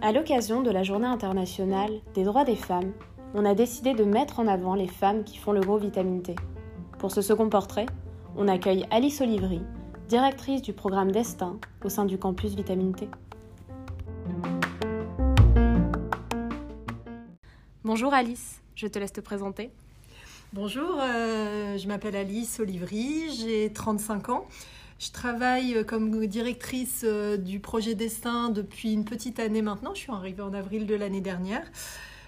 À l'occasion de la Journée internationale des droits des femmes, on a décidé de mettre en avant les femmes qui font le gros vitamine T. Pour ce second portrait, on accueille Alice Olivry, directrice du programme Destin au sein du campus Vitamine T. Bonjour Alice, je te laisse te présenter. Bonjour, euh, je m'appelle Alice Olivry, j'ai 35 ans. Je travaille comme directrice euh, du projet Destin depuis une petite année maintenant. Je suis arrivée en avril de l'année dernière.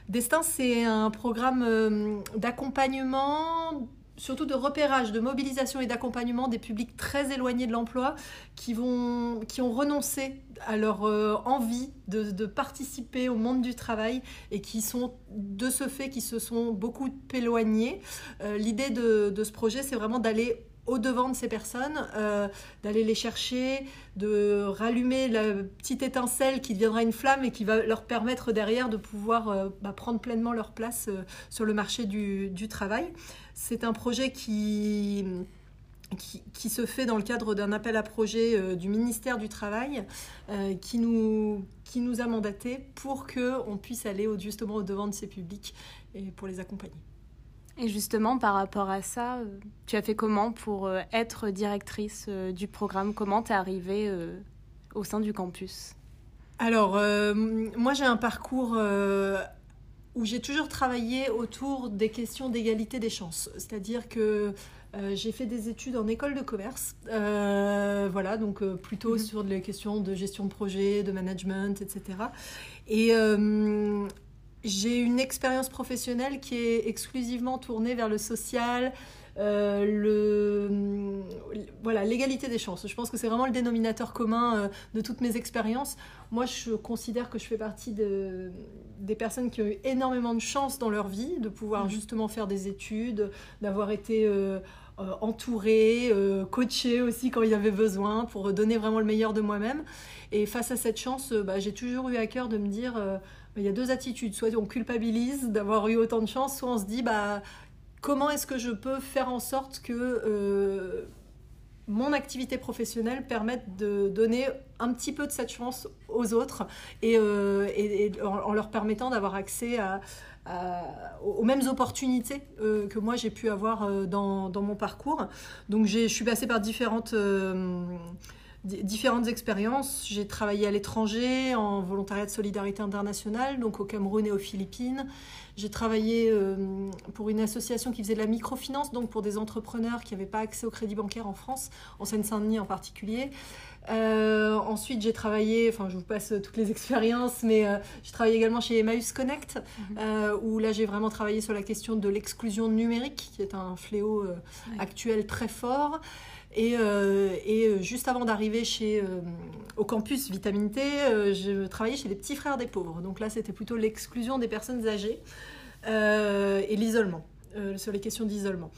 Destin, c'est un programme euh, d'accompagnement surtout de repérage, de mobilisation et d'accompagnement des publics très éloignés de l'emploi qui, qui ont renoncé à leur euh, envie de, participer au monde du travail et qui sont de ce fait qui se sont beaucoup éloignés. L'idée de, de, ce projet, c'est vraiment d'aller au-devant de ces personnes, euh, d'aller les chercher, de rallumer la petite étincelle qui deviendra une flamme et qui va leur permettre derrière de pouvoir euh, bah, prendre pleinement leur place euh, sur le marché du, travail. C'est un projet qui, qui, se fait dans le cadre d'un appel à projet du ministère du Travail qui, nous, qui nous a mandaté pour qu'on puisse aller justement au-devant de ces publics et pour les accompagner. Et justement, par rapport à ça, euh, tu as fait comment pour euh, être directrice euh, du programme? Comment t'es arrivée au sein du campus? Alors, moi j'ai un parcours où j'ai toujours travaillé autour des questions d'égalité des chances. C'est-à-dire que j'ai fait des études en école de commerce, voilà, donc plutôt mhm. sur les questions de gestion de projet, de management, etc. Et j'ai une expérience professionnelle qui est exclusivement tournée vers le social, euh, le, voilà, l'égalité des chances. Je pense que c'est vraiment le dénominateur commun euh, de toutes mes expériences. Moi, je considère que je fais partie de, des personnes qui ont eu énormément de chance dans leur vie, de pouvoir mmh. justement faire des études, d'avoir été euh, entourée, coachée aussi quand il y avait besoin pour donner vraiment le meilleur de moi-même. Et face à cette chance, bah, j'ai toujours eu à cœur de me dire il y a deux attitudes. Soit on culpabilise d'avoir eu autant de chance, soit on se dit bah, comment est-ce que je peux faire en sorte que euh, mon activité professionnelle permette de donner un petit peu de cette chance aux autres et, euh, en, leur permettant d'avoir accès aux mêmes opportunités euh, que moi j'ai pu avoir dans, dans, mon parcours. Donc je suis passée par différentes différentes expériences. J'ai travaillé à l'étranger en volontariat de solidarité internationale, donc au Cameroun et aux Philippines. J'ai travaillé euh, pour une association qui faisait de la microfinance, donc pour des entrepreneurs qui n'avaient pas accès au crédit bancaire en France, en Seine-Saint-Denis en particulier. Euh, ensuite, j'ai travaillé, enfin, je vous passe toutes les expériences, mais euh, j'ai travaillé également chez Emmaüs Connect, mhm. où là, j'ai vraiment travaillé sur la question de l'exclusion numérique, qui est un fléau actuel très fort. Et, euh, euh, juste avant d'arriver chez euh, au campus Vitamine T, je travaillais chez les petits frères des pauvres. Donc là, c'était plutôt l'exclusion des personnes âgées et l'isolement, sur les questions d'isolement.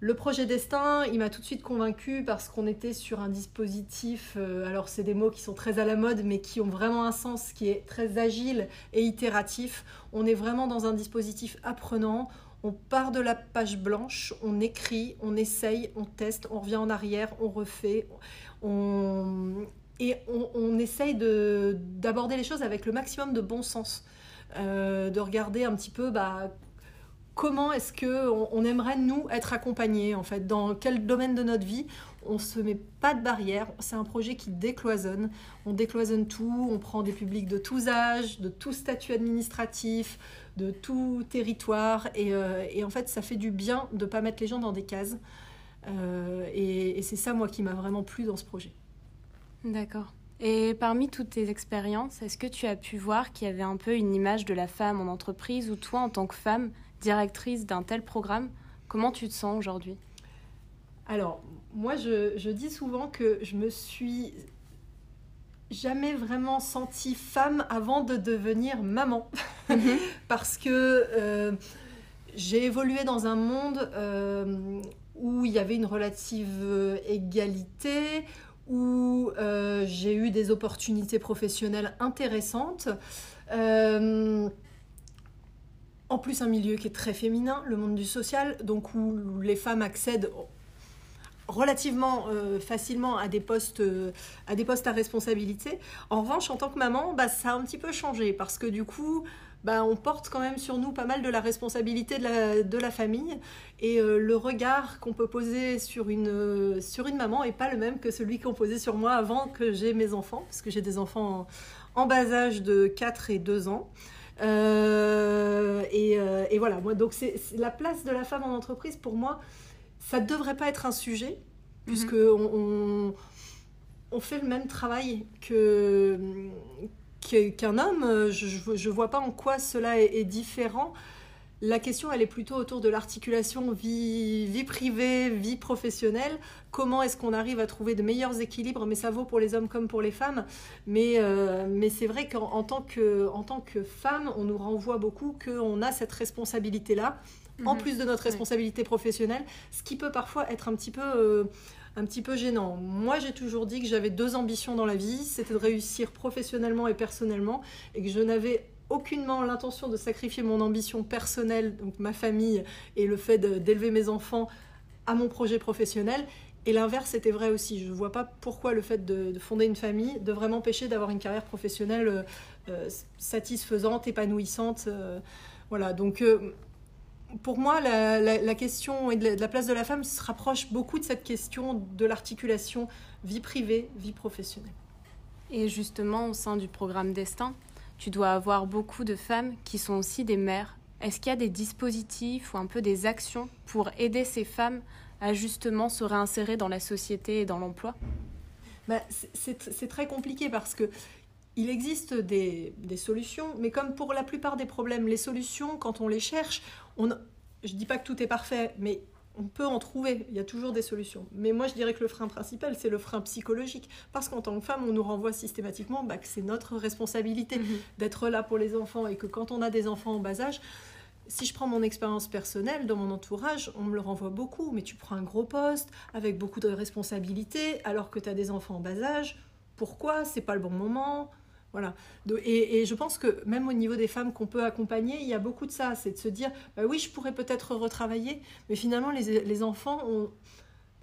Le projet Destin, il m'a tout de suite convaincu parce qu'on était sur un dispositif, alors c'est des mots qui sont très à la mode, mais qui ont vraiment un sens, qui est très agile et itératif. On est vraiment dans un dispositif apprenant on part de la page blanche, on écrit, on essaye, on teste, on revient en arrière, on refait, et on, essaye d'aborder les choses avec le maximum de bon sens, euh, de regarder un petit peu bah, comment est-ce que on, aimerait nous être accompagnés en fait, dans quel domaine de notre vie on se met pas de barrière, c'est un projet qui décloisonne. On décloisonne tout, on prend des publics de tous âges, de tout statut administratif, de tout territoire. Et, euh, en fait, ça fait du bien de pas mettre les gens dans des cases. Euh, et, c'est ça, moi, qui m'a vraiment plu dans ce projet. D'accord. Et parmi toutes tes expériences, est-ce que tu as pu voir qu'il y avait un peu une image de la femme en entreprise ou toi, en tant que femme, directrice d'un tel programme, comment tu te sens aujourd'hui? Alors, moi, je, dis souvent que je me suis jamais vraiment sentie femme avant de devenir maman. Mhm. Parce que euh, j'ai évolué dans un monde euh, où il y avait une relative égalité, où euh, j'ai eu des opportunités professionnelles intéressantes. en plus, un milieu qui est très féminin, le monde du social, donc où les femmes accèdent relativement euh, facilement à des postes euh, à des postes à responsabilité. En revanche, en tant que maman, bah, ça a un petit peu changé parce que du coup, bah, on porte quand même sur nous pas mal de la responsabilité de la, de la famille et euh, le regard qu'on peut poser sur une, sur une maman est pas le même que celui qu'on posait sur moi avant que j'ai mes enfants, parce que j'ai des enfants en, en, bas âge de 4 et 2 ans. Et, et, voilà, moi, donc c'est la place de la femme en entreprise pour moi ça ne devrait pas être un sujet, puisque mhm. on, on, fait le même travail que qu'un homme. Je ne vois pas en quoi cela est, différent. La question, elle est plutôt autour de l'articulation vie, vie privée, vie professionnelle. Comment est-ce qu'on arrive à trouver de meilleurs équilibres? Mais ça vaut pour les hommes comme pour les femmes. Mais, euh, mais c'est vrai qu'en tant que, tant que femme, on nous renvoie beaucoup qu'on a cette responsabilité-là en mhm. plus de notre responsabilité professionnelle, ce qui peut parfois être un petit peu, euh, un petit peu gênant. Moi, j'ai toujours dit que j'avais deux ambitions dans la vie, c'était de réussir professionnellement et personnellement, et que je n'avais aucunement l'intention de sacrifier mon ambition personnelle, donc ma famille, et le fait d'élever mes enfants à mon projet professionnel. Et l'inverse était vrai aussi. Je ne vois pas pourquoi le fait de, fonder une famille devrait m'empêcher d'avoir une carrière professionnelle euh, euh, satisfaisante, épanouissante. voilà, donc pour moi, la, question de la place de la femme se rapproche beaucoup de cette question de l'articulation vie privée, vie professionnelle. Et justement, au sein du programme Destin, tu dois avoir beaucoup de femmes qui sont aussi des mères. Est-ce qu'il y a des dispositifs ou un peu des actions pour aider ces femmes à justement se réinsérer dans la société et dans l'emploi? Bah, C'est très compliqué parce que il existe des, solutions, mais comme pour la plupart des problèmes, les solutions, quand on les cherche, on, je ne dis pas que tout est parfait, mais on peut en trouver, il y a toujours des solutions. Mais moi, je dirais que le frein principal, c'est le frein psychologique. Parce qu'en tant que femme, on nous renvoie systématiquement bah, que c'est notre responsabilité mhm. d'être là pour les enfants et que quand on a des enfants en bas âge, si je prends mon expérience personnelle, dans mon entourage, on me le renvoie beaucoup. Mais tu prends un gros poste avec beaucoup de responsabilités alors que tu as des enfants en bas âge. Pourquoi? C'est pas le bon moment Et, je pense que même au niveau des femmes qu'on peut accompagner, il y a beaucoup de ça. C'est de se dire, bah oui, je pourrais peut-être retravailler, mais finalement, les, enfants,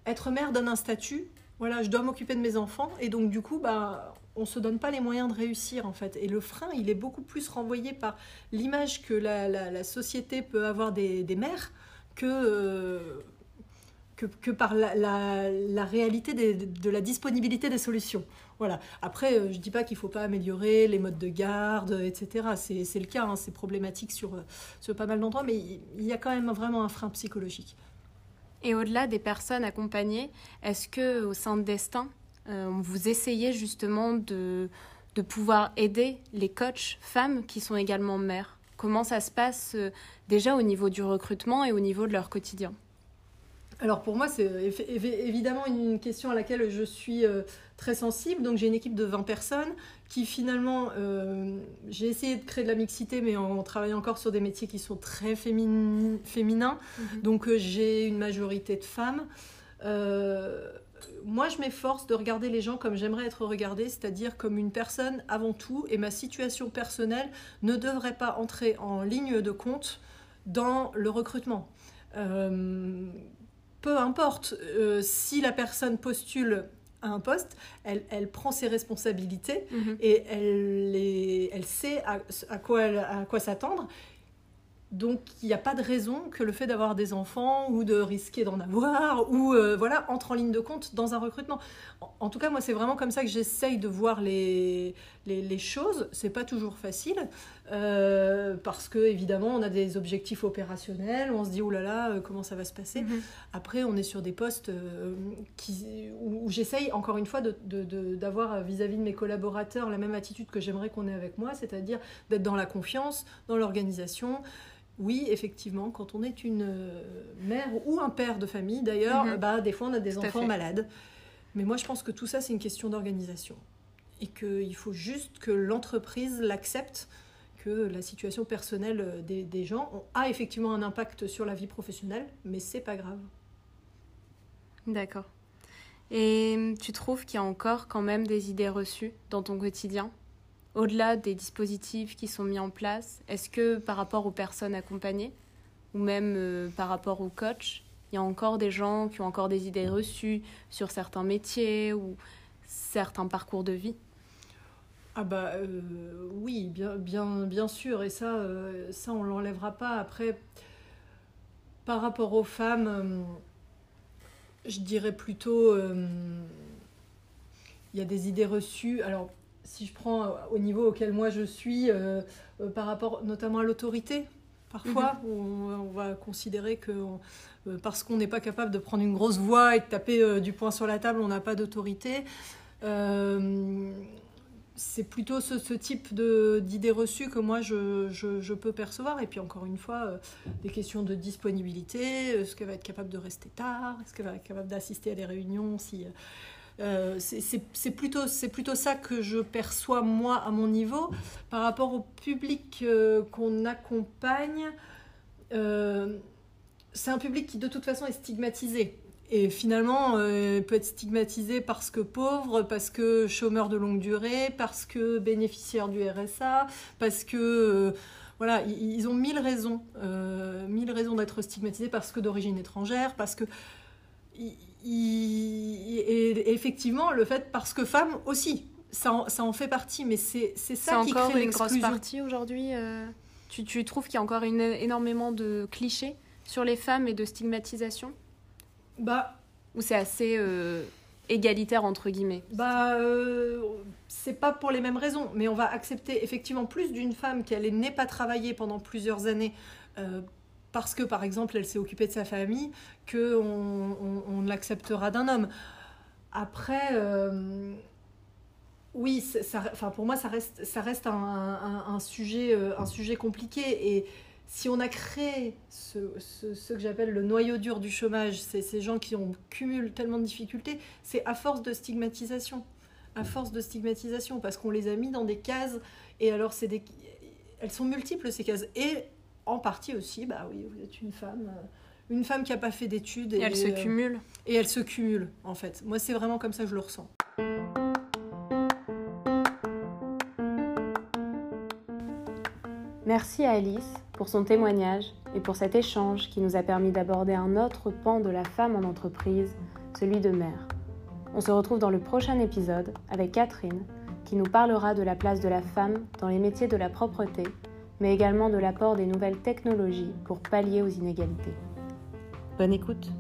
être mère donne un statut. Voilà, je dois m'occuper de mes enfants. Et donc, du coup, bah, on ne se donne pas les moyens de réussir, en fait. Et le frein, il est beaucoup plus renvoyé par l'image que la, société peut avoir des, mères que... Euh, que, par la, réalité de la disponibilité des solutions. Voilà. Après, euh, je ne dis pas qu'il ne faut pas améliorer les modes de garde, etc. C'est le cas, hein, c'est problématique sur, euh, sur pas mal d'endroits, mais il y a quand même vraiment un frein psychologique. Et au-delà des personnes accompagnées, est-ce que au sein de Destin, euh, vous essayez justement de, de pouvoir aider les coachs femmes qui sont également mères? Comment ça se passe déjà au niveau du recrutement et au niveau de leur quotidien? Alors pour moi, c'est évidemment une question à laquelle je suis euh, très sensible. Donc j'ai une équipe de 20 personnes qui finalement, euh, j'ai essayé de créer de la mixité, mais en travaillant encore sur des métiers qui sont très féminins. Mhm. Donc euh, j'ai une majorité de femmes. moi, je m'efforce de regarder les gens comme j'aimerais être regardée, c'est-à-dire comme une personne avant tout, et ma situation personnelle ne devrait pas entrer en ligne de compte dans le recrutement peu importe euh, si la personne postule à un poste, elle, elle prend ses responsabilités mhm. et elle, les, elle sait à, à quoi, à quoi s'attendre. Donc il n'y a pas de raison que le fait d'avoir des enfants ou de risquer d'en avoir ou euh, voilà entre en ligne de compte dans un recrutement. En, tout cas, moi c'est vraiment comme ça que j'essaye de voir les, les, les choses. C'est pas toujours facile euh, parce que évidemment on a des objectifs opérationnels. On se dit oulala là là, euh, comment ça va se passer. Mhm. Après on est sur des postes qui, où, j'essaye encore une fois d'avoir de, de, vis-à-vis de mes collaborateurs la même attitude que j'aimerais qu'on ait avec moi, c'est-à-dire d'être dans la confiance, dans l'organisation oui, effectivement, quand on est une euh, mère ou un père de famille, d'ailleurs, mhm. bah, des fois on a des enfants malades. Mais moi, je pense que tout ça, c'est une question d'organisation. Et qu'il faut juste que l'entreprise l'accepte, que la situation personnelle euh, des, gens a effectivement un impact sur la vie professionnelle, mais c'est pas grave. D'accord. Et tu trouves qu'il y a encore quand même des idées reçues dans ton quotidien au-delà des dispositifs qui sont mis en place, est-ce que par rapport aux personnes accompagnées ou même euh, par rapport aux coachs, il y a encore des gens qui ont encore des idées reçues sur certains métiers ou certains parcours de vie? Ah bah euh, oui, bien, bien, bien sûr, et ça, euh, ça on l'enlèvera pas. Après, par rapport aux femmes, euh, je dirais plutôt, il y a des idées reçues. Alors, si je prends au niveau auquel moi je suis, par rapport notamment à l'autorité, parfois, mhm. on, va considérer que parce qu'on n'est pas capable de prendre une grosse voix et de taper du poing sur la table, on n'a pas d'autorité c'est plutôt ce, type d'idées reçues que moi je, peux percevoir. Et puis encore une fois, euh, des questions de disponibilité, est-ce qu'elle va être capable de rester tard, est-ce qu'elle va être capable d'assister à des réunions si, euh, c'est plutôt, ça que je perçois moi à mon niveau. Par rapport au public euh, qu'on accompagne, c'est un public qui de toute façon est stigmatisé. Et finalement, euh, peut être stigmatisé parce que pauvre, parce que chômeur de longue durée, parce que bénéficiaire du RSA, parce que... Euh, voilà, ils ont mille raisons, euh, mille raisons d'être stigmatisés parce que d'origine étrangère, parce que... et, effectivement, le fait parce que femme aussi, ça en, ça en fait partie, mais c'est ça qui encore crée une grosse partie aujourd'hui. tu, tu trouves qu'il y a encore une, énormément de clichés sur les femmes et de stigmatisation? Bah. Ou c'est assez euh, égalitaire, entre guillemets Bah. Euh, c'est pas pour les mêmes raisons, mais on va accepter effectivement plus d'une femme qui n'ait pas travaillé pendant plusieurs années. Euh, parce que, par exemple, elle s'est occupée de sa famille, qu'on on, on l'acceptera d'un homme. Après, oui, ça, enfin, pour moi, ça reste, ça reste un, un, un sujet, un sujet compliqué. Et si on a créé ce, que j'appelle le noyau dur du chômage, c'est ces gens qui ont cumulent tellement de difficultés, c'est à force de stigmatisation. À force de stigmatisation, parce qu'on les a mis dans des cases, et alors c'est des... elles sont multiples ces cases. Et en partie aussi, bah oui, vous êtes une femme, euh, une femme qui n'a pas fait d'études. Et, et elles se cumulent. Et elles se cumulent, en fait. Moi, c'est vraiment comme ça que je le ressens. Merci à Alice pour son témoignage et pour cet échange qui nous a permis d'aborder un autre pan de la femme en entreprise, celui de mère. On se retrouve dans le prochain épisode avec Catherine qui nous parlera de la place de la femme dans les métiers de la propreté, mais également de l'apport des nouvelles technologies pour pallier aux inégalités. Bonne écoute